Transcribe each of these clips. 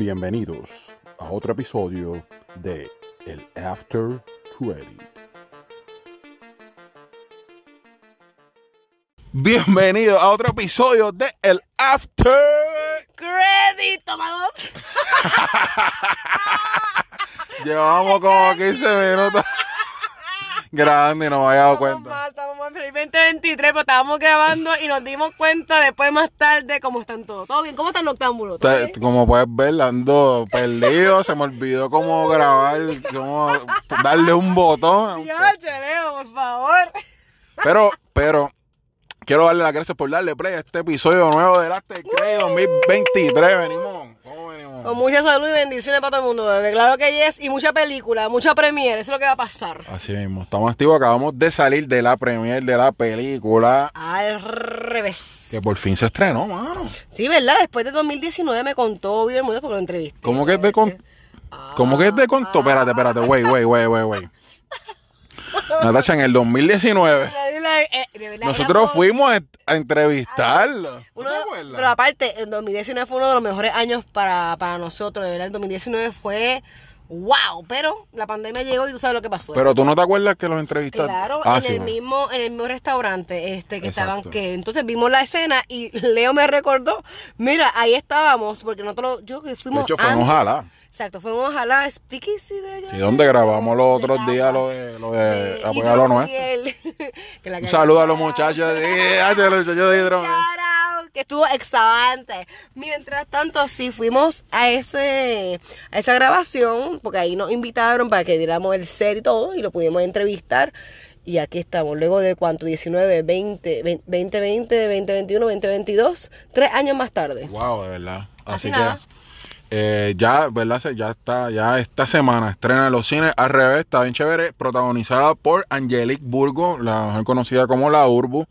Bienvenidos a otro episodio de El After Credit. Bienvenidos a otro episodio de El After. Crédito, vamos. Llevamos como 15 minutos grabando y no me había dado cuenta. Mal, estamos mal. Feliz 2023, pero estábamos grabando y nos dimos cuenta después más tarde cómo están todos. ¿Todo bien? ¿Cómo están los octámbulos? ¿Todo Te- bien? Como puedes ver, ando perdido. Se me olvidó cómo grabar, cómo darle un botón. Ya, Leo, por favor. Pero, pero, quiero darle las gracias por darle play a este episodio nuevo del After Credit 2023. Venimos, ¿cómo venimos? Con mucha salud y bendiciones para todo el mundo, bebé. Claro que yes. Y mucha película, mucha premiere. Eso es lo que va a pasar. Así mismo, estamos activos. Acabamos de salir de la premier de la película Al revés. que por fin se estrenó, mano. Sí, ¿verdad? Después de 2019 me contó Viver Mundo porque lo entrevisté. ¿Cómo que te contó? ¿Cómo que te contó? Espérate, espérate, wey, wey, wey, wey, wey. Natasha, en el 2019, Eh, de nosotros fuimos a, a entrevistarlo. ¿No Uno te de- pero aparte, el 2019 fue uno de los mejores años para, para nosotros, de verdad. El 2019 fue wow, pero la pandemia llegó y tú sabes lo que pasó. Pero tú no te acuerdas que los entrevistaste. Claro, Ah, en, sí, el mismo, en el mismo restaurante este que Exacto. estaban, que entonces vimos la escena y Leo me recordó, mira, ahí estábamos, porque nosotros, yo que De fuimos hecho, fuimos antes. a la. Exacto, fuimos a la Speakeasy de allá. Sí, donde grabamos los otros días lo de, lo de apoyar lo nuestro. Un saludo a los muchachos de, a los muchachos de out, que estuvo excelente. Mientras tanto, sí fuimos a ese a esa grabación, porque ahí nos invitaron para que viéramos el set y todo, y lo pudimos entrevistar. Y aquí estamos, luego de cuánto, 19, 20, 2020, 2021, 2022, tres años más tarde. Wow, de verdad. Así, Así que nada. Eh, ya, ¿verdad? Ya está, ya esta semana estrena en los cines al revés, está bien chévere, protagonizada por Angelique Burgo, la mejor conocida como la Urbu,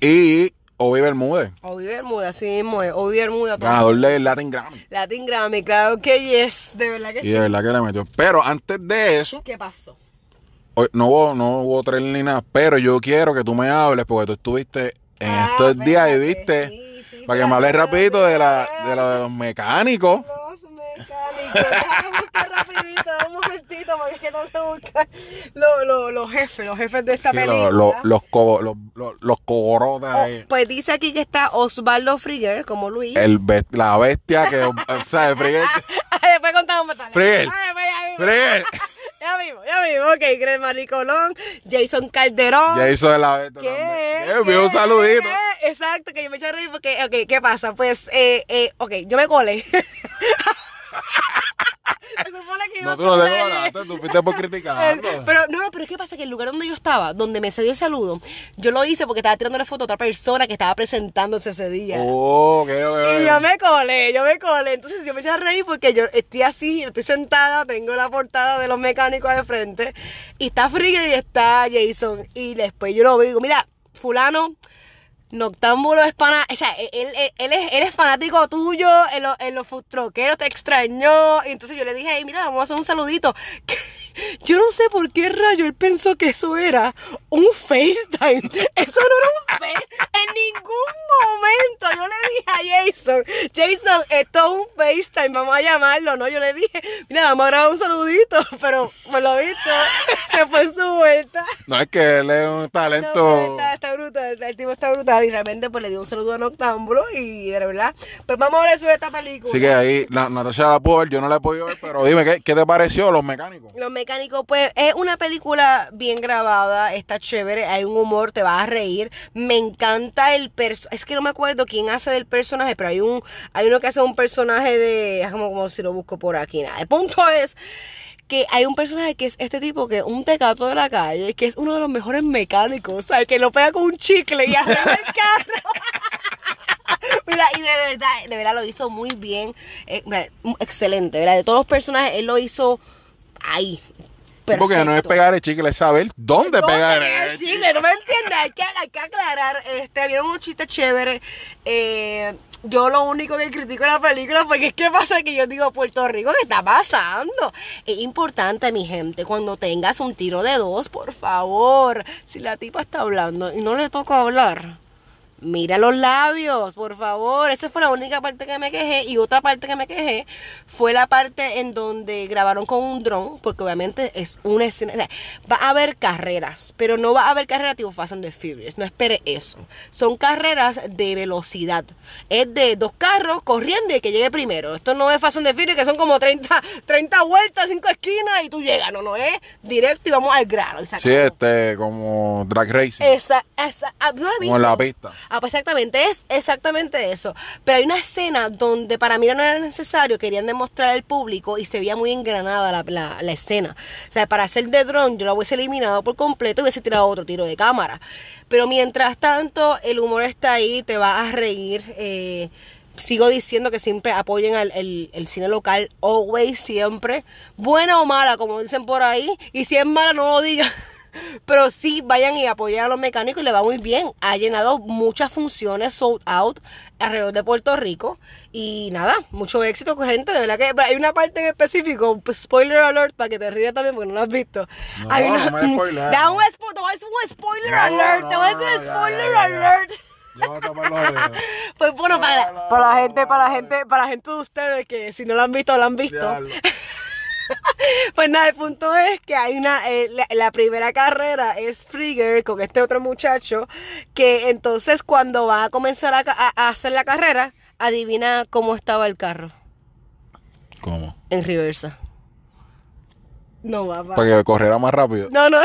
y Obi Bermúdez, Obi Bermuda, así mismo es, Obi todo. ganador del Latin Grammy. Latin Grammy, claro que yes, de verdad que Y sí. de verdad que le metió. Pero antes de eso, ¿Qué pasó? hoy- no hubo, no hubo trailer ni nada, pero yo quiero que tú me hables porque tú estuviste en Ah, estos días y viste, sí, para que me hables rapidito de, la, de, lo de los mecánicos. Los mecánicos. Déjame buscar rapidito, un momentito, porque es que tengo que buscar lo- lo- los jefes, los jefes de esta Sí, película. lo- lo- los, co- los, los, los coborotes Oh, pues dice aquí que está Osvaldo Frigger, como Luis. El la bestia que, o sea, Frigel, Después contamos tarde. Frigger. Ya. Frigel, Ya vimos. Ok, Greg Maricolón, Jason Calderón. hizo de la bestia ¿Qué? envió un saludito. ¿Qué? Exacto, que yo me eché a reír porque, ok, ¿qué pasa? Pues, eh, eh, ok, yo me colé. Se supone que No, tú no te colé. colaste, tú fuiste por criticando. Eh, Pero no, pero ¿qué pasa? Que el lugar donde yo estaba, donde me cedió el saludo, yo lo hice porque estaba tirándole foto a otra persona que estaba presentándose ese día. Oh, ok, ok, Y yo me colé, yo me colé. Entonces yo me eché a reír porque yo estoy así, estoy sentada, tengo la portada de los mecánicos de frente. Y está Frigger y está Jason. Y después yo lo veo y digo, mira, fulano, Noctámbulo es pana, o sea, él, él- él es, él es fanático tuyo, en, los- food te extrañó. Entonces yo le dije, mira, vamos a hacer un saludito. Yo no sé por qué rayo él pensó que eso era un FaceTime. Eso no era un FaceTime. En ningún momento yo le dije a Jason, Jason, esto es un FaceTime, vamos a llamarlo, ¿no? Yo le dije, mira, vamos a grabar un saludito, pero por lo visto se fue en su vuelta. No, es que él es un talento. está, está brutal, el tipo está brutal y realmente pues le dio un saludo a Noctámbulo y de verdad, pues vamos a hablar sobre esta película. Así que ahí, Natasha la pudo ver, yo no la he podido ver, pero dime, ¿qué, qué te pareció los mecánicos? Los mecánicos, pues es una película bien grabada, está chévere, hay un humor, te vas a reír. Me encanta el personaje, es que no me acuerdo quién hace del personaje, pero hay un hay uno que hace un personaje de, es como, como si lo busco por aquí, nada. El punto es que hay un personaje que es este tipo que es un tecato de la calle, que es uno de los mejores mecánicos, ¿sabes? Que lo pega con un chicle y arregla el carro. Mira, y de verdad, de verdad lo hizo muy bien, eh, excelente, ¿verdad? De todos los personajes, él lo hizo ahí. Sí, porque no es pegar el chicle, es saber dónde, pegar pega el el chicle. ¿No me entiendes? Hay que, hay que aclarar. Este, vieron un chiste chévere. Eh, yo lo único que critico la película porque es que pasa que yo digo, Puerto Rico, ¿qué está pasando? Es importante, mi gente, cuando tengas un tiro de dos, por favor, si la tipa está hablando y no le toca hablar, Mira los labios, por favor. Esa fue la única parte que me quejé. Y otra parte que me quejé fue la parte en donde grabaron con un dron, porque obviamente es una escena. o sea, va a haber carreras, pero no va a haber carreras tipo Fast and the Furious. No espere eso. Son carreras de velocidad. Es de dos carros corriendo y que llegue primero. Esto no es Fast and the Furious, que son como 30, 30 vueltas, 5 esquinas y tú llegas. No, no es directo y vamos al grano. y Sí, este, como drag racing. Esa, esa, ah, ¿no la como en la pista. Ah, pues exactamente, es exactamente eso. Pero hay una escena donde para mí no era necesario, querían demostrar al público y se veía muy engranada la, la- la escena. O sea, para hacer de dron yo lo hubiese eliminado por completo y hubiese tirado otro tiro de cámara. Pero mientras tanto, el humor está ahí, te vas a reír. eh, sigo diciendo que siempre apoyen al el, el cine local, always, siempre. Buena o mala, como dicen por ahí. Y si es mala, no lo digan. Pero sí, vayan y apoyen a los mecánicos y le va muy bien. Ha llenado muchas funciones sold out alrededor de Puerto Rico. Y nada, mucho éxito con gente. De verdad que hay una parte en específico, pues, spoiler alert, para que te rías también porque no lo has visto. No, Hay una- no me spoilees, Da un spo- un spoiler No, alert. te voy a decir un ya, spoiler ya, ya, ya. alert. Yo voy a tapar los oídos. Pues bueno, para, para la gente, para la gente, para la gente de ustedes que si no lo han visto, lo han visto. Pues nada, el punto es que hay una, eh, la, la primera carrera es Frigger con este otro muchacho, que entonces cuando va a comenzar a, hacer la carrera, adivina cómo estaba el carro, ¿Cómo? en reversa. No, papá. Para que corriera más rápido. No, no.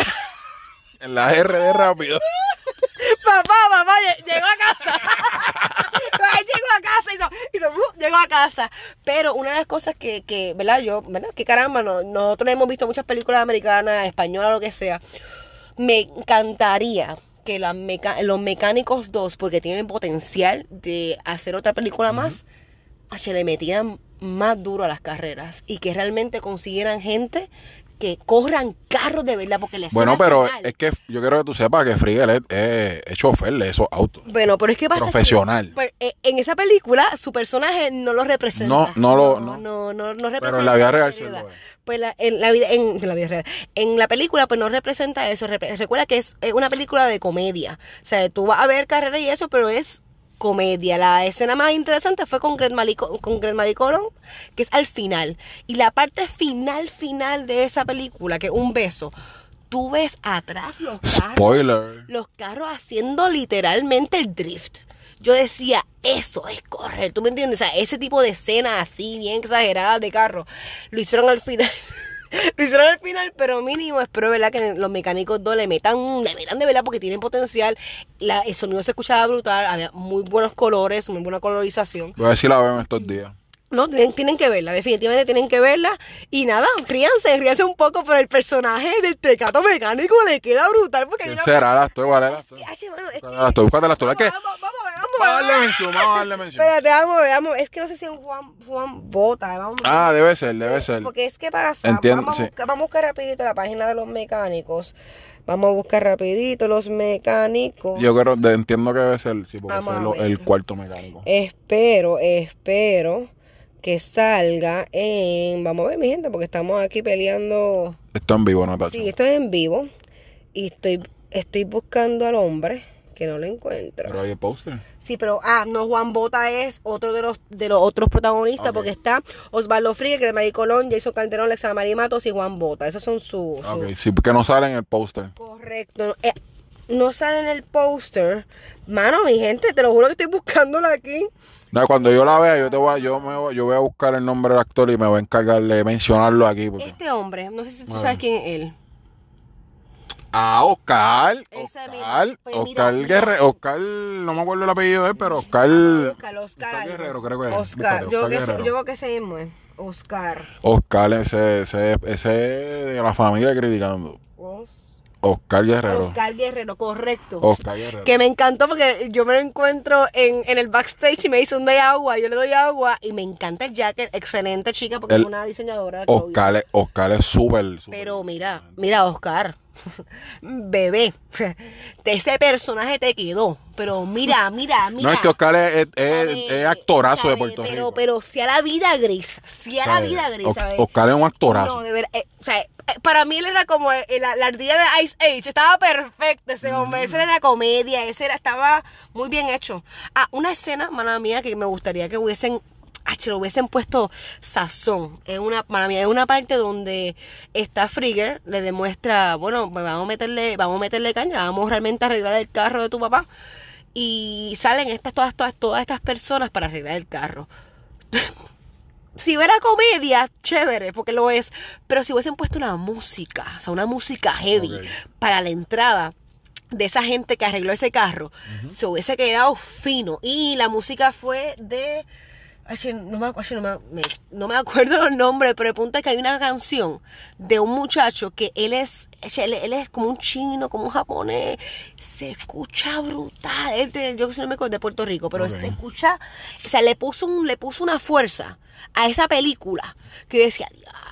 En la R de rápido. Papá, papá, lle- llegó a casa. Él llegó a casa, hizo, hizo, uh, llegó a casa. Pero una de las cosas que, que ¿verdad? Yo, ¿verdad? Que caramba, no, nosotros hemos visto muchas películas americanas, españolas, lo que sea. Me encantaría que las meca- los mecánicos 2, porque tienen potencial de hacer otra película más, a que le metieran más duro a las carreras y que realmente consiguieran gente que corran carros de verdad porque les Bueno, pero es que yo quiero que tú sepas que Frigel es, es, es chofer de esos autos. Bueno, pero es que pasa Profesional. pues, eh, en esa película su personaje no lo representa. No, no lo- no, no. no, no, no representa. Pero en la vida real sí es. Pues la- en la vida en, en la vida real. En la película pues no representa eso. Recuerda que es eh, una película de comedia. O sea, tú vas a ver carrera y eso, pero es comedia. La escena más interesante fue con Greg, Malico, con Greg que es al final. Y la parte final, final de esa película, que es un beso, tú ves atrás los carros Spoiler. los carros haciendo literalmente el drift. Yo decía, eso es correr, ¿tú me entiendes? O sea, ese tipo de escena así, bien exagerada de carro, lo hicieron al final. lo hicieron al final, pero mínimo, espero, ¿verdad? Que los mecánicos dos le metan, le metan de verdad porque tienen potencial. La, el sonido se escuchaba brutal, había muy buenos colores, muy buena colorización. Voy a ver si la veo en estos días. No, tienen, tienen que verla, definitivamente tienen que verla. Y nada, ríanse, ríanse un poco, pero el personaje del tecato mecánico le queda brutal porque hay ¿Quién una será? La estoy, ¿vale? La estoy. Ay, mano, es que- La estoy. Vamos, vamos, Vamos a mención, vamos a darle mención. Espérate, vamos, a ver, vamos. Es que no sé si es Juan, Juan Bota. Vamos, Ah, debe ser, debe ser. Porque es que pasa. Entiendo, vamos, sí. a buscar, vamos a buscar rapidito la página de los mecánicos. Vamos a buscar rapidito los mecánicos. Yo creo, de- entiendo que debe ser, sí, porque ese es lo- el cuarto mecánico. Espero, espero que salga en... Vamos a ver, mi gente, porque estamos aquí peleando... Esto en vivo, Natacha. Sí, esto es en vivo. Y estoy, estoy buscando al hombre, que no lo encuentro. Pero hay el póster. Sí, pero ah, no, Juan Bota es otro de los de los otros protagonistas, porque está Osvaldo Fríguez, Gremari Colón, Jason Calderón, Alexa María Matos y Juan Bota. Esos son sus. sus- Ok, sí, porque no sale en el póster. Correcto. Eh, no sale en el póster. Mano, mi gente, te lo juro que estoy buscándola aquí. No, cuando yo la vea, yo te voy a, yo me voy, yo voy a buscar el nombre del actor y me voy a encargar de mencionarlo aquí. Porque... Este hombre, no sé si tú sabes quién es él. Ah, Oscar. Ese Oscar. mismo. Pues mira, Oscar mira. Guerrero. Oscar, no me acuerdo el apellido de él, pero Oscar. Oscar, Oscar. Oscar. Guerrero, creo que es. Oscar, yo, Oscar que yo creo que ese mismo es. Oscar. Oscar, ese, ese, ese de la familia criticando. Os- Oscar Guerrero. Oscar Guerrero, correcto. Oscar Guerrero. Que me encantó porque yo me lo encuentro en, en el backstage y me dice un de agua, yo le doy agua y me encanta el jacket, excelente chica porque El- es una diseñadora. Oscar, Oscar es súper. Pero mira, mira Oscar, bebé, ese personaje te quedó. Pero mira, mira, mira. No, es que Oscar es, es, es actorazo de Puerto pero, Rico. Pero si a la vida grisa, si a la vida grisa. O-. Oscar es un actorazo. No, de verdad. eh, o sea, eh, para mí él era como el- la, la ardilla de Ice Age. Estaba perfecto ese hombre. Ese era comedia. Ese era, estaba muy bien hecho. Ah, una escena, mala mía, que me gustaría que hubiesen. Che, lo hubiesen puesto sazón. Es una, mala mía, es una parte donde está Frigger, le demuestra, bueno, pues vamos a meterle, vamos a meterle caña, vamos realmente a arreglar el carro de tu papá. Y salen estas, todas, todas, todas estas personas para arreglar el carro si hubiera comedia, chévere, porque lo es. Pero si hubiesen puesto una música, o sea, una música heavy para la entrada de esa gente que arregló ese carro, se hubiese quedado fino. Y la música fue de. Ay, no, me, ay, no, me, me- no me acuerdo los nombres, pero el punto es que hay una canción de un muchacho que él es, él, él es como un chino, como un japonés. Se escucha brutal. De- yo no me acuerdo de Puerto Rico, pero Ok. se escucha. O sea, le puso, un, le puso una fuerza a esa película que decía,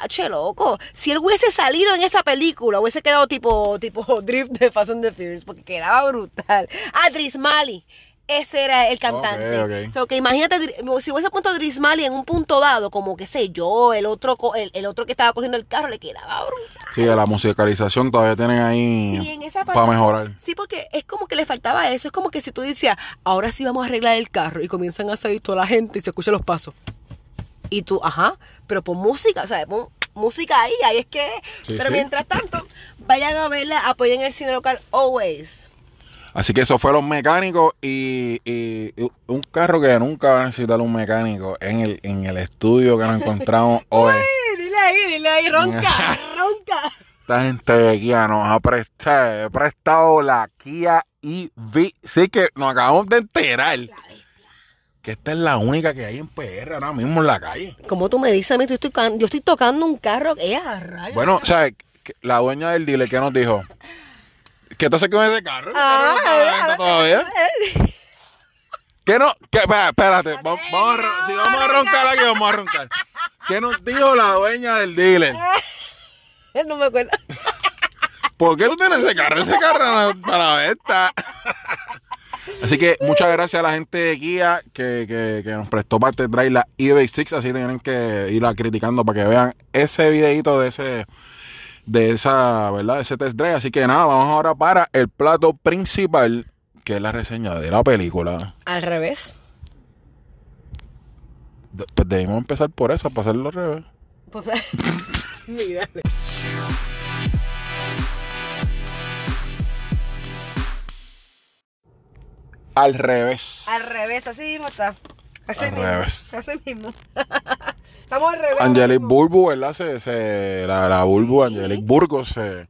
che loco, si él hubiese salido en esa película, hubiese quedado tipo, tipo Drift de Fast and the Furious, porque quedaba brutal. Ah, Dries Mali. Ese era el cantante. Ok, ok. So, que imagínate, si hubiese puesto a Dries Mali en un punto dado, como que sé yo, el otro, el, el otro que estaba cogiendo el carro le quedaba brutal. Sí, de la musicalización todavía tienen ahí Sí, para mejorar. Sí, porque es como que le faltaba eso. Es como que si tú decías, ahora sí vamos a arreglar el carro y comienzan a salir toda la gente y se escuchan los pasos. Y tú, ajá, pero pon música, o sea, pon música ahí, ahí es que. Sí, pero sí. mientras tanto, vayan a verla, apoyen el cine local always. Así que eso fue los mecánicos y, y- y un carro que nunca va a necesitar un mecánico en el, en el estudio que nos encontramos hoy. Ay, dile ahí, dile ahí, ronca, ronca. Esta gente de Kia nos ha prestado, prestado la Kia EV. Sí que nos acabamos de enterar que esta es la única que hay en PR ahora mismo en la calle. Como tú me dices a mí, yo estoy, can- yo estoy tocando un carro que es a rayos. Bueno, o sea, la dueña del dealer que nos dijo que entonces con ese carro, ese carro no está a la venta todavía. ¿Qué no? ¿Qué? Espérate, vamos, vamos a, si vamos a roncar aquí, vamos a roncar. ¿Qué nos dijo la dueña del dealer? no me acuerdo. ¿Por qué tú tienes ese carro? Ese carro no para la venta. Así que muchas gracias a la gente de Kia que, que, que nos prestó parte de traer la eBay 6. Así tienen que irla criticando para que vean ese videito de ese de esa, ¿verdad? Ese test drive. Así que nada, vamos ahora para el plato principal, que es la reseña de la película. Al revés. De- Pues debimos empezar por esa, para hacerlo al revés. Pues, mira. Al revés. Al revés, así mismo está. Así Al mismo. revés. Así mismo. Estamos al revés. Angelique. Burbu, ¿verdad? Se, se- la, la Burbu, Angelique Burgos, se,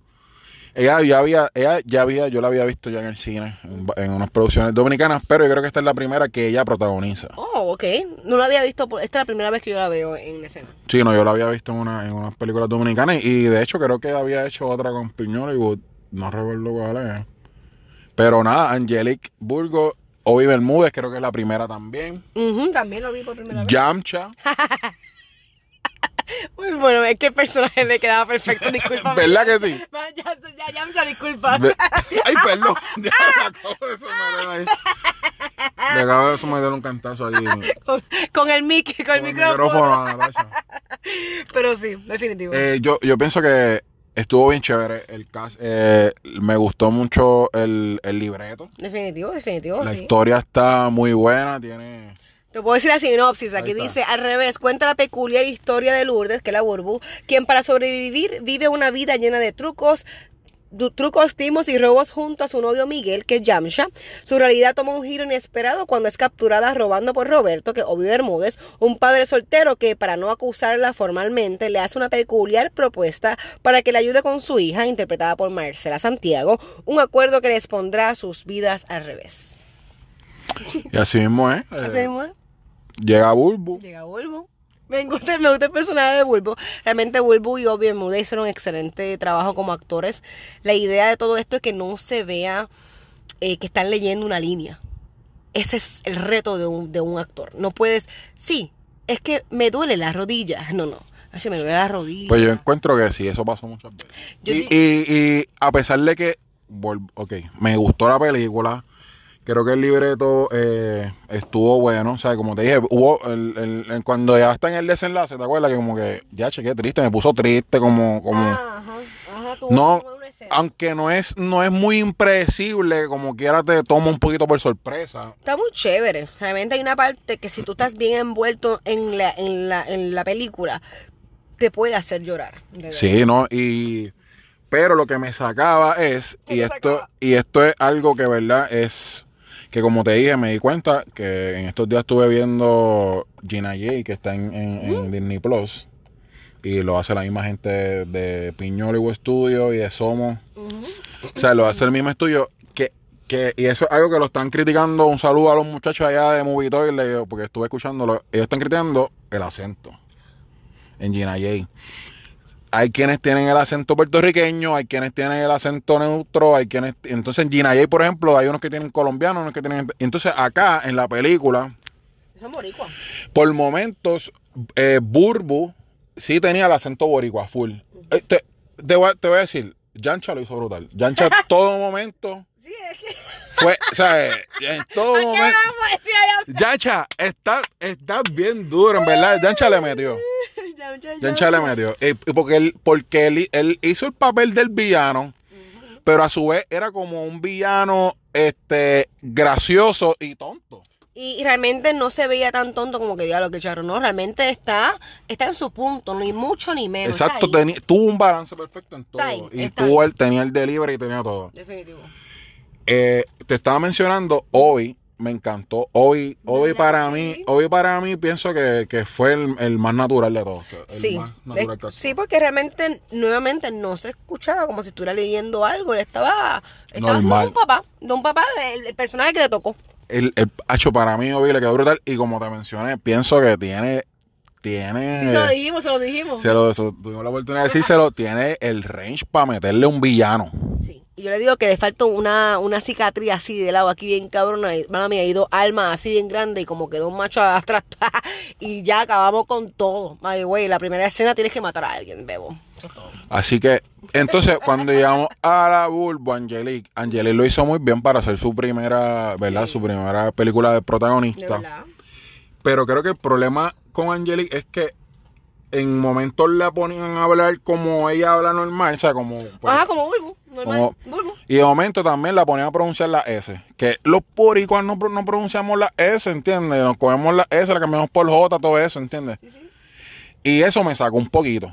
ella ya había, ella ya había, yo la había visto ya en el cine, en, en unas producciones dominicanas, pero yo creo que esta es la primera que ella protagoniza. Oh, ok. No la había visto. Esta es la primera vez que yo la veo en escena. Sí, no, yo la había visto en, una, en unas películas dominicanas y de hecho creo que había hecho otra con Piñol y no recuerdo cuál es. Pero nada, Angelique Burgos, Obi Bermúdez, creo que es la primera también. Ujú, también lo vi por primera vez. Yamcha, bueno, es que el personaje le quedaba perfecto. Disculpa. ¿verdad que sí? Ya, ya, ya, ya, disculpa. Ve- Ay, perdón. Ya me acabo de someter ahí. Le acabo de someter un cantazo ahí. Con Con, el mic, con el micrófono. micrófono a Natasha. Pero sí, definitivo. Eh, yo, yo pienso que estuvo bien chévere el cast. Eh, me gustó mucho el, el libreto. definitivo, definitivo, La sí. historia está muy buena. Tiene. Te puedo decir la sinopsis. Aquí dice, al revés, cuenta la peculiar historia de Lourdes, que es la Burbu, quien para sobrevivir vive una vida llena de trucos, trucos, timos y robos junto a su novio Miguel, que es Yamsha. Su realidad toma un giro inesperado cuando es capturada robando por Roberto, que es Obi Bermúdez, un padre soltero que, para no acusarla formalmente, le hace una peculiar propuesta para que le ayude con su hija, interpretada por Marcela Santiago, un acuerdo que les pondrá sus vidas al revés. Y así mismo eh, Así mismo es. Llega Bulbu. Llega Bulbo. Me gusta, me gusta el personaje de Bulbo. Realmente Bulbo y Obi Bermúdez hicieron un excelente trabajo como actores. La idea de todo esto es que no se vea eh, que están leyendo una línea. Ese es el reto de un, de un actor. No puedes, sí, es que me duele la rodilla. No, no. Ay, me duele la rodilla. Pues yo encuentro que sí, eso pasó muchas veces. Y, y- y a pesar de que, ok, me gustó la película, creo que el libreto eh, estuvo bueno, o sea, como te dije, hubo, el, el- el- cuando ya está en el desenlace, ¿te acuerdas? Que como que, ya, chequé triste, me puso triste, como, como, Ajá, ajá, tuvo no, aunque no es, no es muy impredecible, como quiera te toma un poquito por sorpresa. Está muy chévere. Realmente hay una parte que si tú estás bien envuelto en la, en la, en la película, te puede hacer llorar. Sí, ¿no? Y pero lo que me sacaba es ¿Qué y esto sacaba? y esto es algo que verdad es que como te dije me di cuenta que en estos días estuve viendo Gina J que está en, en- en Disney Plus y lo hace la misma gente de Piñoligo Studio y de Somos. Ujú. O sea, lo hace el mismo estudio que, que y eso es algo que lo están criticando. Un saludo a los muchachos allá de Movie digo, porque estuve escuchándolo. Ellos están criticando el acento en Gina J. Hay quienes tienen el acento puertorriqueño, hay quienes tienen el acento neutro, hay quienes... Entonces en Gina J, por ejemplo, hay unos que tienen colombiano, unos que tienen... Entonces acá en la película, es boricua. por momentos, eh, Burbu sí tenía el acento boricua full. Eh, te, te voy, a- te voy a decir, Yancha lo hizo brutal. Yancha todo momento Sí, es que... fue, o sea, eh, en todo ¿Qué momento... Yancha, está, está bien duro, en verdad. Yancha le metió. Ya, ya, ya. Yancha le metió. Eh, porque él, porque él, él hizo el papel del villano, pero a su vez era como un villano este gracioso y tonto. Y realmente no se veía tan tonto como que diablo que charro, no, realmente está, está en su punto, ni mucho ni menos. Exacto, tuvo un balance perfecto en todo. Ahí, y tuvo el, tenía el delivery y tenía todo. Definitivo. Eh, te estaba mencionando hoy, me encantó. Hoy, hoy ¿Verdad para mí, hoy para mí pienso que, que fue el, el más natural de todos. el Sí, más de- natural que actuó. sí, porque realmente nuevamente no se escuchaba como si estuviera leyendo algo, él estaba, estaba Normal. un papá, de un papá, el, el personaje que le tocó. el, el hacho para mí hoy le quedó brutal y como te mencioné pienso que tiene tiene Sí, se lo dijimos, se lo dijimos. se lo eso, tuvimos la oportunidad de decírselo tiene el range para meterle un villano Sí. Y yo le digo que le falta una, una cicatriz así de lado, aquí bien cabrona. y, Mala mía, y dos almas así bien grandes y como quedó un macho atrás. y ya acabamos con todo. Ay, güey, la primera escena tienes que matar a alguien, bebo. Así que entonces cuando llegamos a la Bulbo Angelique Angelique lo hizo muy bien para hacer su primera verdad su primera película de De protagonista verdad. pero creo que el problema con Angelique es que en momentos la ponían a hablar como ella habla normal o sea como pues, Ajá, como Bulbo. Normal. Como- Bulbo. Y de momento también la ponían a pronunciar la S. Que los puricuas no, no pronunciamos la S, ¿entiendes? Nos cogemos la S, la cambiamos por J, todo eso, ¿entiendes? Y eso me sacó un poquito.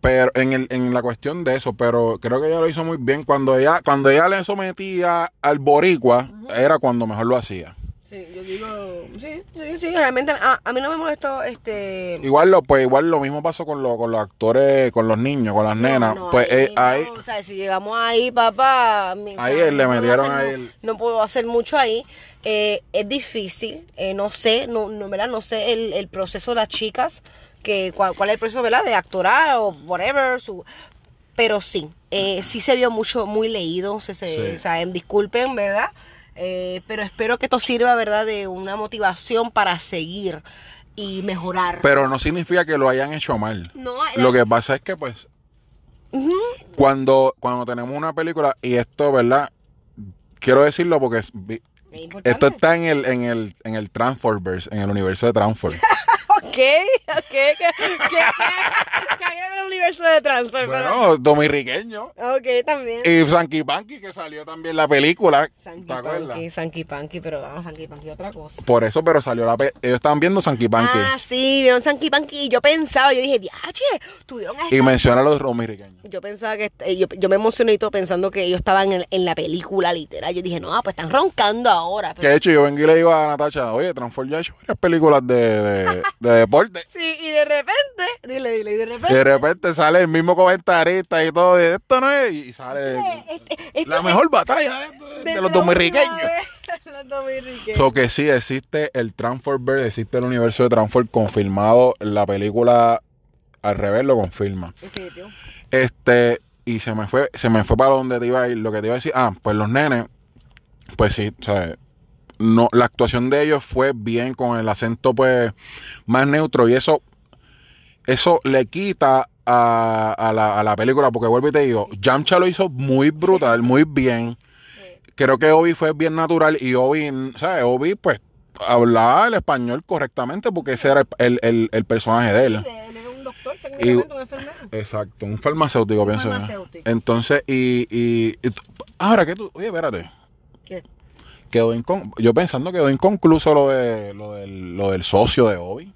Pero en, el, en la cuestión de eso, pero creo que ella lo hizo muy bien. Cuando ella, cuando ella le sometía al boricua, era cuando mejor lo hacía. Sí, yo digo, sí, sí, sí, realmente a, a mí no me molestó este... Igual lo, pues igual lo mismo pasó con, lo- con los actores, con los niños, con las nenas. No, no, pues eh, no, ahí, o sea, si llegamos ahí, papá, Ahí no le puedo metieron hacer ahí mu- el- No puedo hacer mucho ahí. Eh, es difícil, eh, no sé, no, no, ¿verdad? No sé el, el proceso de las chicas, que cuál, cuál es el proceso, ¿verdad? De actorar o whatever, su... pero sí, eh, sí se vio mucho, muy leído, se, se- Sí. o sea, disculpen, ¿verdad? Eh, pero espero que esto sirva, ¿verdad? De una motivación para seguir y mejorar. pero no significa que lo hayan hecho mal. no, Lo que pasa es que, pues, cuando, cuando tenemos una película, y esto, ¿verdad? Quiero decirlo porque es- es esto está en el, en el, en el Transformers, en el universo de Transformers. Que, que hay en el universo de transfer, bueno, dominiqueño. pero- Ok, también. Y Sanky Panky, que salió también la película. Sanky ¿Te acuerdas? Panky, Sanky Panky, pero vamos, Sanky Panky, otra cosa. Por eso, pero salió la pe- Ellos estaban viendo Sanky Panky. Ah, sí, vieron Sanky Panky y yo pensaba, yo dije, diache, tuvieron y esta-". menciona a los dominiqueños. Yo pensaba que, eh, yo, yo me emocioné y todo pensando que ellos estaban en, en la película literal. Yo dije, no, pues están roncando ahora. Que de hecho yo vengo y le digo a Natacha, oye, Transformers ya ha hecho varias películas de, de, de deporte. Sí, y de repente, dile, dile, y de repente... de repente sale el mismo comentarista y todo, de esto no es, y sale este- este- la mejor batalla de, de los dominiqueños. Los dominiqueños. So que sí, existe el Transformers, existe el universo de Transformers confirmado, la película al revés lo confirma. Este, y se me fue, se me fue para donde te iba a ir, lo que te iba a decir, ah, pues los nenes, pues sí, o sea, no, la actuación de ellos fue bien con el acento pues más neutro y eso eso le quita a, a la, a la película, porque vuelvo y te digo, Yamcha lo hizo muy brutal, muy bien. Creo que Obi fue bien natural y Obi, ¿sabes? Obi, pues, hablaba el español correctamente porque ese era el, el- el personaje de él. Él era un doctor, técnicamente, un enfermero. Exacto, un farmacéutico, Un pienso farmacéutico. Entonces, y, y, y ahora que tú, oye, espérate. Quedó incon- yo pensando quedó inconcluso lo de lo del, lo del socio de Obi.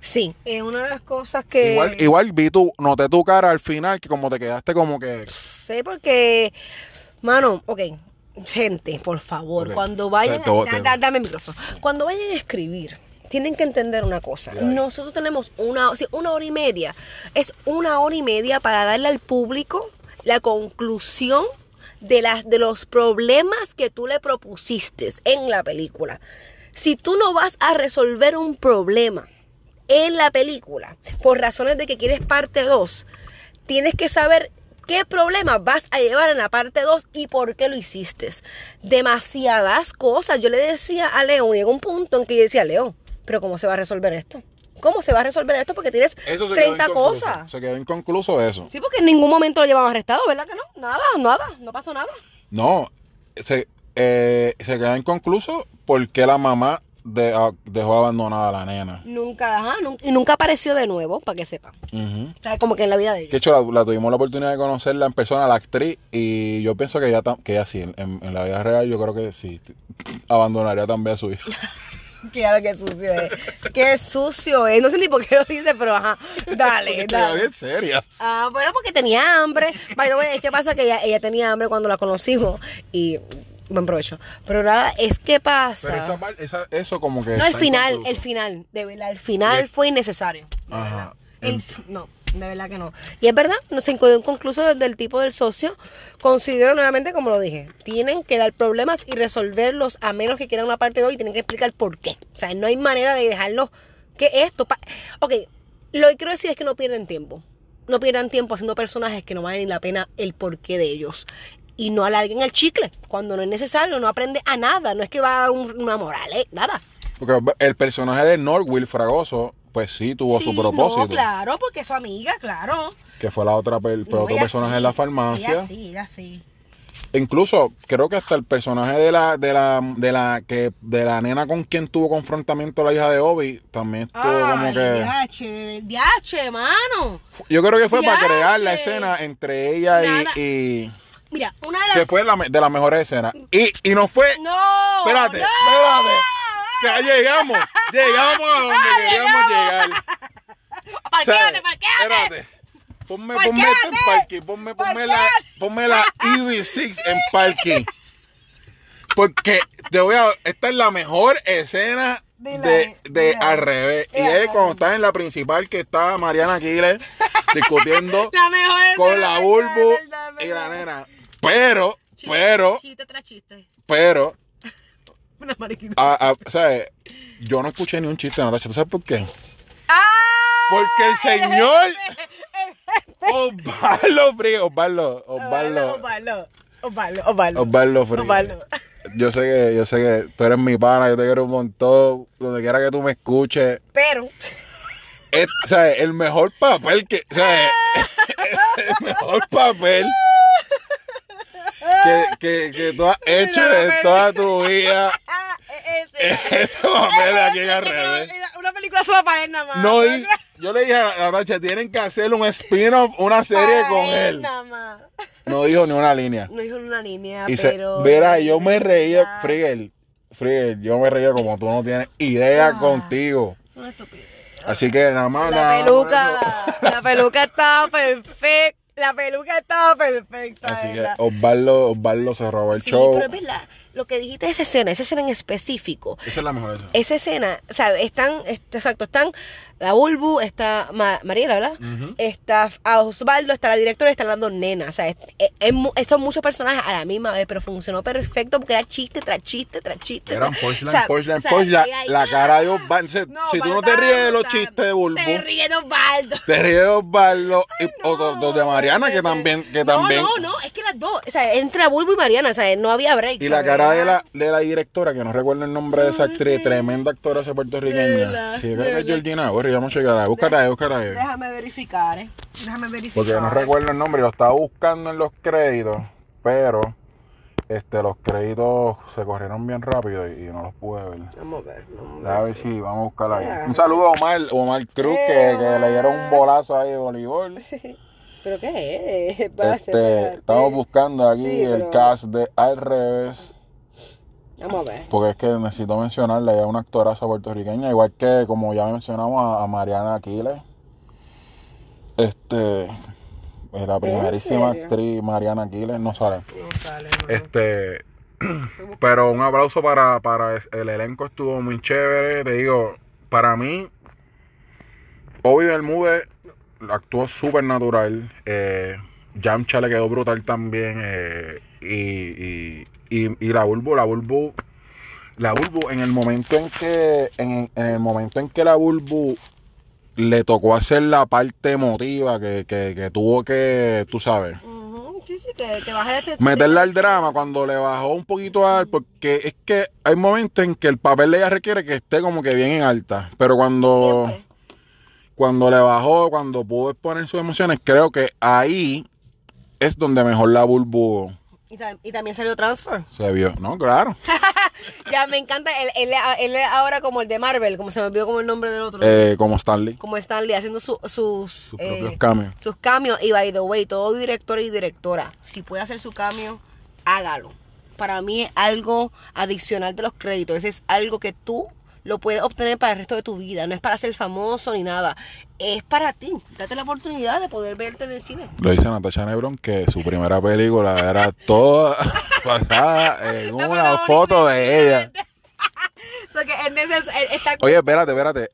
Sí, es una de las cosas que... Igual, igual vi tu, noté tu cara al final, que como te quedaste como que sé porque, mano, ok, gente, por favor, cuando vayan, Te- te- da- te- da- dame el micrófono, cuando vayan a escribir, tienen que entender una cosa, nosotros tenemos una, sí, una hora y media, es una hora y media para darle al público la conclusión de, las, de los problemas que tú le propusiste en la película. Si tú no vas a resolver un problema en la película por razones de que quieres parte 2, tienes que saber qué problema vas a llevar en la parte 2 y por qué lo hiciste. Demasiadas cosas. Yo le decía a León, llegó un punto en que yo decía, León, pero ¿cómo se va a resolver esto? ¿Cómo se va a resolver esto? Porque tienes eso se 30 quedó inconcluso. cosas. Se quedó inconcluso eso. Sí, porque en ningún momento lo llevan arrestado, ¿verdad que no? Nada, nada, no pasó nada. No, se, eh, se quedó inconcluso porque la mamá de- a- dejó abandonada a la nena. Nunca, ajá, nun- y nunca apareció de nuevo, para que sepan. Ujú. O sea, como que en la vida de De ellos. hecho, la, la tuvimos la oportunidad de conocerla en persona, la actriz, y yo pienso que ella, que ella sí, en, en la vida real yo creo que sí, abandonaría también a su hijo. Claro, qué sucio es. Qué sucio es. No sé ni por qué lo dice, pero ajá. Dale, dale. bien seria. Ah, bueno, porque tenía hambre. By the way, es que pasa que ella, ella tenía hambre cuando la conocimos y buen provecho. Pero nada, es que pasa. Pero esa, esa- eso como que... no, el final, el final, de verdad, el final fue innecesario. Ajá. El- no, de verdad que no. Y es verdad, se quedó inconcluso desde el tipo del socio. Considero nuevamente, como lo dije, tienen que dar problemas y resolverlos a menos que quieran una parte 2 y tienen que explicar por qué. O sea, no hay manera de dejarlo que esto... pa- ok, lo que quiero decir es que no pierden tiempo. No pierdan tiempo haciendo personajes que no valen la pena el porqué de ellos. Y no alarguen el chicle. Cuando no es necesario, no aprende a nada. No es que va a dar un- una moral, ¿eh? nada. Porque el personaje de Norwil Fragoso, pues sí tuvo su propósito. No, claro, porque es su amiga, claro. Que fue la otra per- No, otro personaje sí, en la farmacia. Ella sí, ella sí. Incluso creo que hasta el personaje de la, de la, de la, que, de la nena con quien tuvo confrontamiento la hija de Obi, también estuvo como que. Diache, diache, mano. Yo creo que fue para crear la escena entre ella y, Mira, una de las. que fue la, de las mejores escenas. Y, y no fue. No. espérate, no. espérate. Ya llegamos, llegamos a donde queríamos llegar. Parquéate, parquéate. Espérate. Ponme, ponme en parking. Ponme, ponme la, ponme la EV6 en parking. Porque te voy a. Esta es la mejor escena de, de al revés. Y es cuando está en la principal que está Mariana Aquiles discutiendo La mejor con la Bulbu y la nena. Pero, pero, Chiste tras chiste. pero, Una mariquita. a, a- ¿sabes? Yo no escuché ni un chiste, Natasha. ¿Tú sabes por qué? ¡Ah! Porque el señor Osvaldo Frío, Osvaldo, Osvaldo, Osvaldo, Osvaldo, Osvaldo. Osvaldo Frío. Osvaldo. Yo sé que, yo sé que tú eres mi pana, yo te quiero un montón, donde quiera que tú me escuches. Pero, Es, o sea, el mejor papel que, o sea, el mejor papel que, que, que tú has hecho en toda tu vida. Este papel aquí en al revés. Una película solo para él nada más. No, y yo le dije a Natacha, tienen que hacer un spin-off, una serie Para con él. Nada más. No dijo ni una línea. No dijo una línea, Y se, pero. verá, yo me reía. Frigel, Frigel, yo me reía como tú no tienes idea Ah. contigo. Una estupidez. Así que nada más, La nada, peluca, la peluca estaba perfecta. La peluca estaba perfecta. Así que. Osvaldo, Osvaldo se robó el Sí, show. pero es verdad. Lo que dijiste de esa escena, esa escena en específico. Esa es la mejor escena. Esa escena, ¿sabes? Están, est- exacto, están la Bulbu, está Ma- Mariela, ¿verdad? Está a Osvaldo, está la directora y están las dos nenas. O sea, es- es- son muchos personajes a la misma vez, pero funcionó perfecto porque era chiste tras chiste tras chiste. Eran punchline, o sea, punchline, o sea, punchline. era ahí, La cara de Osvaldo. se- No, si tú no te ríes de los chistes de Bulbu, Te ríes de Osvaldo. te ríes de Osvaldo y- o de Mariana, que también, que No, también. No, Bulbo, o sea, entre Bulbo y Mariana, o sea, no había break. Y la cara de la, de la directora, que no recuerdo el nombre de esa actriz, sí. tremenda actora esa puertorriqueña. Sí, de creo que es. Georgina Borri, vamos a checar ahí, búscate ahí, búscate ahí. Déjame verificar, eh. Déjame verificar. Porque no recuerdo el nombre, lo estaba buscando en los créditos, pero este los créditos se corrieron bien rápido y, y no los pude ver. Vamos a ver. vamos A ver si vamos a buscarla ahí. Un saludo a Omar, Omar Cruz, que, que le dieron un bolazo ahí de voleibol. ¿Pero qué es? Este, estamos buscando aquí Sí, el pero- cast de Al Revés, Vamos a ver. porque es que necesito mencionarle, es una actoraza puertorriqueña, igual que como ya mencionamos a, a Mariana Aquiles. Este, es la primerísima actriz Mariana Aquiles, no sale. No sale, no. Este, pero un aplauso para, para el elenco, estuvo muy chévere. Te digo, para mí, Obi Bermúdez actuó súper natural. Eh, Yamcha le quedó brutal también. eh, y, y, y, y la Bulbo, la Bulbo, la Bulbo, en el momento en que, en, en el momento en que la Bulbo le tocó hacer la parte emotiva que, que, que tuvo que, tú sabes, Sí, sí, este. meterle al drama cuando le bajó un poquito al porque es que hay momentos en que el papel de ella requiere que esté como que bien en alta pero cuando Siempre. Cuando le bajó cuando pudo exponer sus emociones creo que ahí es donde mejor la Bulbo Y, tam- y también salió Transfer. se vio no claro Ya, me encanta. Él, él, él es ahora como el de Marvel, como se me olvidó como el nombre del otro. Eh, como Stanley como Stanley, haciendo su- sus. sus eh, propios cambios sus cambios. Y by the way, todo director y directora, si puede hacer su cambio, hágalo. Para mí es algo adicional de los créditos. Ese es algo que tú lo puedes obtener para el resto de tu vida. No es para ser famoso ni nada. Es para ti. Date la oportunidad de poder verte en el cine. lo dice Natasha Nebron que su primera película era toda basada en una foto de ella So que está oye espérate espérate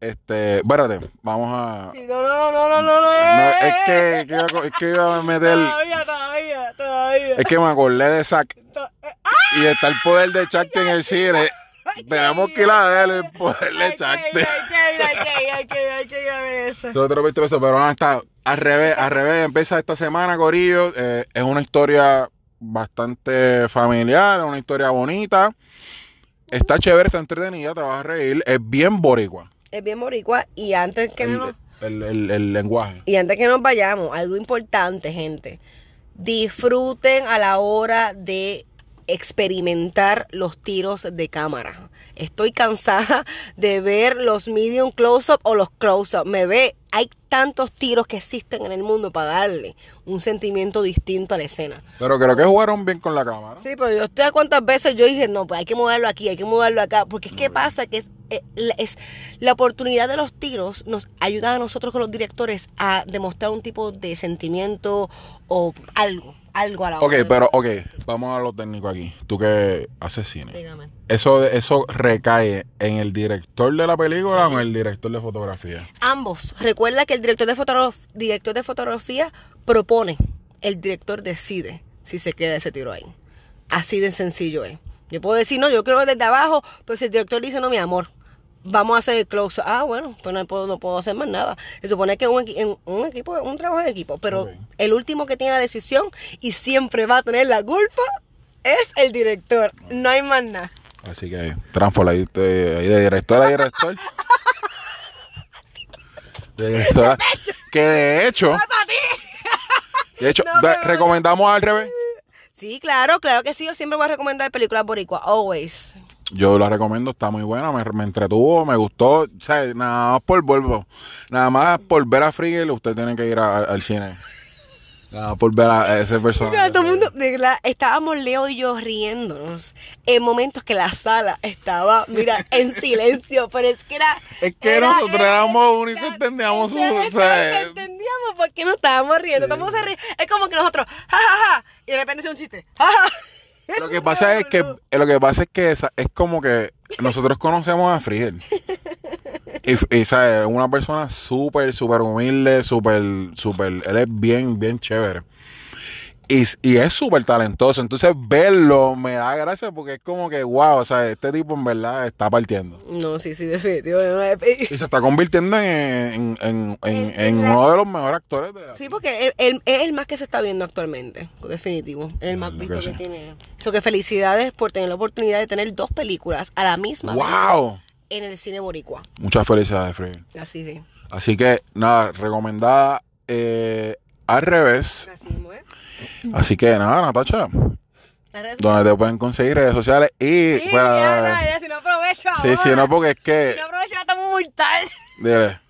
este espérate vamos a Sí, no, no, no, no, no, no, No, eh, es que, que iba, es que iba a meter. Todavía, todavía, todavía. Es que me acordé de Zack. Eh, Y está el poder de Chacte en el cine. Tenemos que ir a ver el poder de Hay que ir, Chacte. hay que ir, hay que a ver eso. 20 pesos, pero no, está al revés, al revés. Empieza esta semana, Corillo. Eh, es una historia bastante familiar, es una historia bonita. Está chévere, está entretenida, te vas a reír. Es bien boricua. Es bien boricua y antes que El, nos, el- el- el lenguaje. y antes que nos vayamos, algo importante, gente. Disfruten a la hora de experimentar los tiros de cámara. Estoy cansada de ver los medium close-up o los close-up. Me ve, hay tantos tiros que existen en el mundo para darle un sentimiento distinto a la escena. Pero creo que jugaron bien con la cámara. Sí, pero yo estoy cuántas veces yo dije, no, pues hay que moverlo aquí, hay que moverlo acá, porque es que pasa que es, eh, la- es la oportunidad de los tiros nos ayuda a nosotros con los directores a demostrar un tipo de sentimiento o algo, algo a la Ok, hora pero, ok, vamos a lo técnico aquí. Tú que haces cine. Dígame. Eso, eso recae en el director de la película o en el director de fotografía. Ambos. Recuerda que el director de, fotograf- director de fotografía propone, el director decide si se queda ese tiro ahí. Así de sencillo es. Yo puedo decir, no, yo quiero desde abajo, pero si el director dice, no, mi amor, vamos a hacer el close. Ah, bueno, pues no puedo, no puedo hacer más nada. Se supone que un, en un equipo, un trabajo de equipo, pero el último que tiene la decisión y siempre va a tener la culpa es el director. No hay más nada. Así que, transforma ahí ahí de director a director. De. Que de hecho, de hecho, No, de- pero- recomendamos al revés. Sí, claro, claro que sí. Yo siempre voy a recomendar películas boricua, always. Yo la recomiendo, está muy buena, me, me entretuvo, me gustó. O sea, nada más por vuelvo, nada más por ver a Frigel, usted tiene que ir a- al cine. Más por ver a ese personaje. Todo el mundo, de estábamos Leo y yo riéndonos en momentos que la sala estaba, mira, en silencio, pero es que era... Es que era- nosotros éramos únicos, entendíamos su- Entonces, o sea, entendíamos por qué no estábamos riendo, estamos a reír. Es como que nosotros, ja, ja, ja, y de repente es un chiste, ja, ja. Lo que pasa es que eh, lo que pasa es que esa- es como que nosotros conocemos a Frigel. ¿sabes? es una persona súper, súper humilde, súper, súper, él es bien, bien chévere. Y, y es súper talentoso. Entonces, verlo me da gracia porque es como que, wow, o sea, este tipo en verdad está partiendo. No, sí, sí, definitivo. Y se está convirtiendo en, en, en, en, uno de los mejores actores de Sí, porque él, es el más que se está viendo actualmente, definitivo. Es el más visto que, tiene. So que felicidades por tener la oportunidad de tener dos películas a la misma ¡Wow! En el cine boricua. Muchas felicidades, Freddy. Así sí. Así que, nada, recomendada eh, al revés. Así ¿eh? Así que nada, Natacha. Donde te pueden conseguir redes sociales y. Sí, ya, ya, si no aprovecho. Sí, sí, no, porque es que. Si no aprovecho, ya estamos muy tarde. Dile.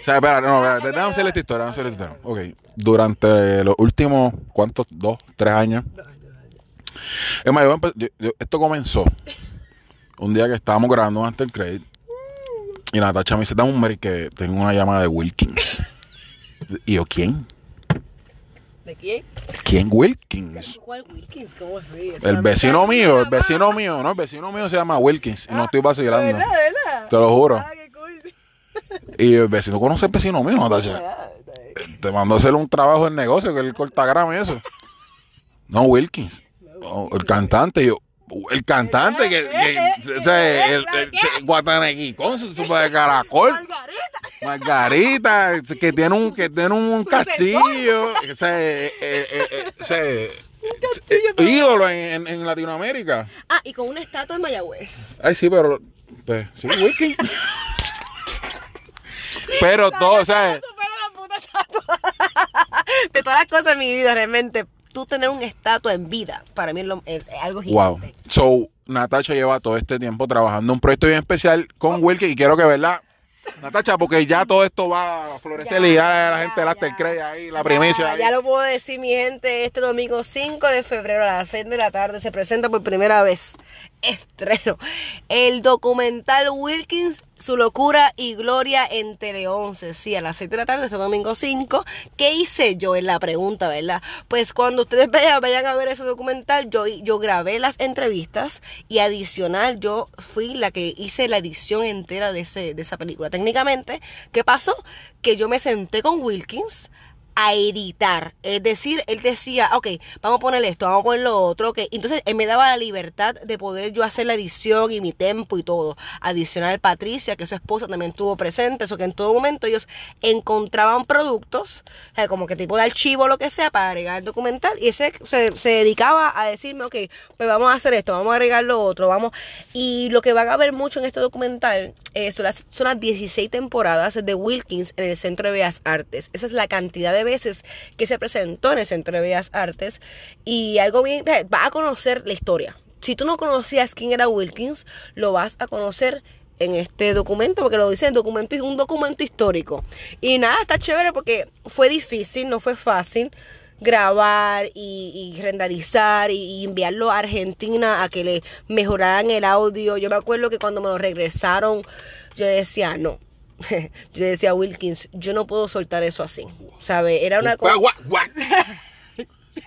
O sea, espera, no, espera, te déjame hacer esta historia, déjame hacer esta historia. Ok, durante los últimos, ¿cuántos? Dos, tres años. Es más, yo, yo, esto comenzó un día que estábamos grabando el credit y Natacha me dice, dame un break que tengo una llamada de Wilkins. y yo, ¿quién? ¿De quién? ¿Quién Wilkins? ¿Cuál Wilkins? ¿Cómo así? El vecino mío, el vecino mío, no, el vecino mío se llama Wilkins y no estoy vacilando. ¿Verdad, verdad? Te lo juro. Ah, qué cool. Y el vecino conoce al vecino mío, Natacha. Te mandó a hacer un trabajo en negocio, que es el cortagrama y eso. No, Wilkins. No, el cantante, yo. El cantante que, que o sea, el, el, super de caracol. Margarita, que tiene un, que tiene un castillo, o sea, eh, eh, eh, ídolo en, en, Latinoamérica. Ah, y con una estatua en Mayagüez. Ay, sí, pero, pues, sí, Wilkins. pero todo, o sea, de todas las cosas en mi vida, realmente, tú tener un estatua en vida, para mí es, lo, es algo gigante. Wow. So, Natacha lleva todo este tiempo trabajando un proyecto bien especial con Wilkie y quiero que, ¿verdad? Natacha, porque ya todo esto va a florecer y ya la gente del After ahí, la primicia. Ya lo puedo decir, mi gente, este domingo 5 de febrero a las 6 de la tarde se presenta por primera vez, estreno, el documental Wilkins su locura y gloria en Tele 11, sí, a las 6 de la tarde, ese domingo 5. ¿Qué hice yo en la pregunta, verdad? Pues cuando ustedes vayan, vayan a ver ese documental, yo, yo grabé las entrevistas y adicional yo fui la que hice la edición entera de, ese, de esa película. Técnicamente, ¿qué pasó? Que yo me senté con Wilkins a editar. Es decir, él decía, ok, vamos a poner esto, vamos a poner lo otro, ok. Entonces él me daba la libertad de poder yo hacer la edición y mi tempo y todo. Adicional Patricia, que su esposa también estuvo presente, eso que en todo momento ellos encontraban productos, como que tipo de archivo lo que sea, para agregar el documental. Y ese se, dedicaba a decirme, ok, pues vamos a hacer esto, vamos a agregar lo otro, vamos. Y lo que van a ver mucho en este documental eh, son, las, son las 16 temporadas de Wilkins en el Centro de Bellas Artes. Esa es la cantidad de veces que se presentó en el Centro de Bellas Artes y algo bien, va a conocer la historia. Si tú no conocías quién era Wilkins, lo vas a conocer en este documento, porque lo dice en documento, un documento histórico. Y nada, está chévere porque fue difícil, no fue fácil grabar y, renderizar y, enviarlo a Argentina a que le mejoraran el audio. Yo me acuerdo que cuando me lo regresaron, yo decía, no, yo decía Wilkins, yo no puedo soltar eso así, ¿sabes? Era una cosa...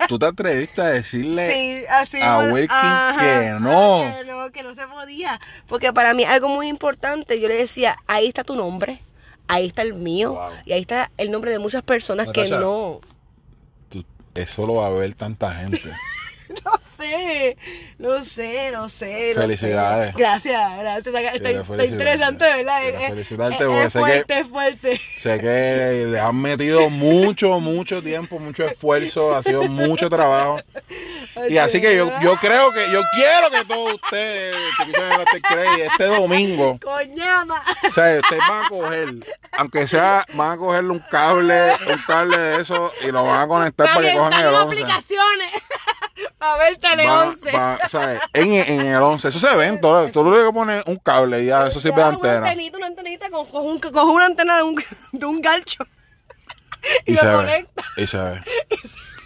¿Tú te atreviste a decirle a Wilkins que no? Que no, que no se podía. Porque para mí algo muy importante, yo le decía, ahí está tu nombre, ahí está el mío, y ahí está el nombre de muchas personas que no... eso lo va a ver tanta gente. no sé, no sé, no sé. Felicidades. Gracias, gracias. Está, interesante, ¿verdad? felicitarte es fuerte, es fuerte. Sé que le han metido mucho, mucho tiempo, mucho esfuerzo, ha sido mucho trabajo. y así que yo, yo creo que, yo quiero que todos ustedes que este domingo. Coñama. O sea, ustedes van a coger, aunque sea, van a cogerle un cable, un cable de eso y lo van a conectar para que cojan el 11. aplicaciones. A ver, Tele 11. en, en, el 11, eso se ven, todo, tú le pones un cable y ya, eso sirve de antena. Una antenita, una antenita con, con, un, con una antena de un, de un gancho. Y, y se ve. Y se ve.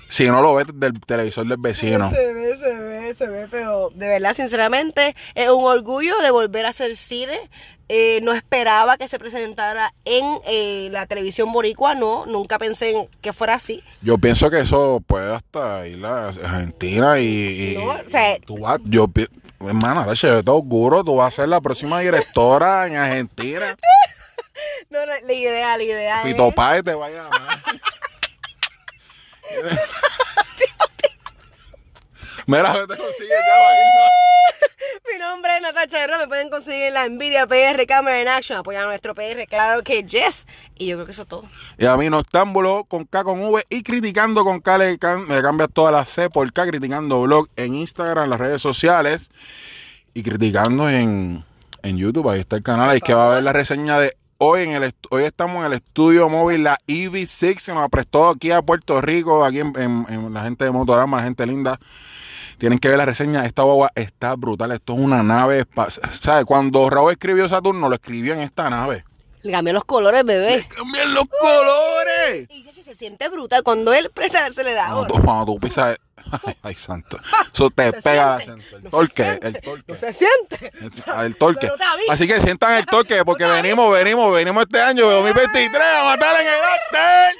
Si no lo ves del televisor del vecino. Se ve, se ve, se ve, pero de verdad, sinceramente, es un orgullo de volver a hacer cine. Eh, no esperaba que se presentara en eh, la televisión boricua, no, nunca pensé que fuera así. Yo pienso que eso puede hasta ir a Argentina y, no, o sea, tú vas, yo, hermana, todo auguro, tú vas a ser la próxima directora en Argentina. no, no, la idea, la idea. Fito Páez te vaya a Mira, te ya, Bailna. Mi nombre es Natacha Herrera, me pueden conseguir en la Nvidia PR Camera in Action, apoyan a nuestro PR, claro que yes. Y yo creo que eso es todo. Y a mí Noctámbulo con K con V y criticando con K le, cam- me cambias toda la C por K, criticando blog en Instagram, en las redes sociales y criticando en, en YouTube. Ahí está el canal, ahí es que va a ver la reseña de hoy. En el hoy estamos en el estudio móvil, la EV6 se nos prestó aquí a Puerto Rico, aquí en, en- en la gente de Motorama, la gente linda. Tienen que ver la reseña. Esta guagua está brutal. Esto es una nave. ¿Sabes? Cuando Raúl escribió Saturno, lo escribió en esta nave. Le cambié los colores, bebé. ¡Cambian los colores! Y ya se siente brutal cuando él presta el acelerador. Cuando tú, cuando tú pisas. Ay, ay, santo. Eso te Se pega siente. acento. El se torque, siente. el torque. No se siente. El, el torque. Así que sientan el torque porque venimos, venimos, venimos este año, 2023, a matar en el after.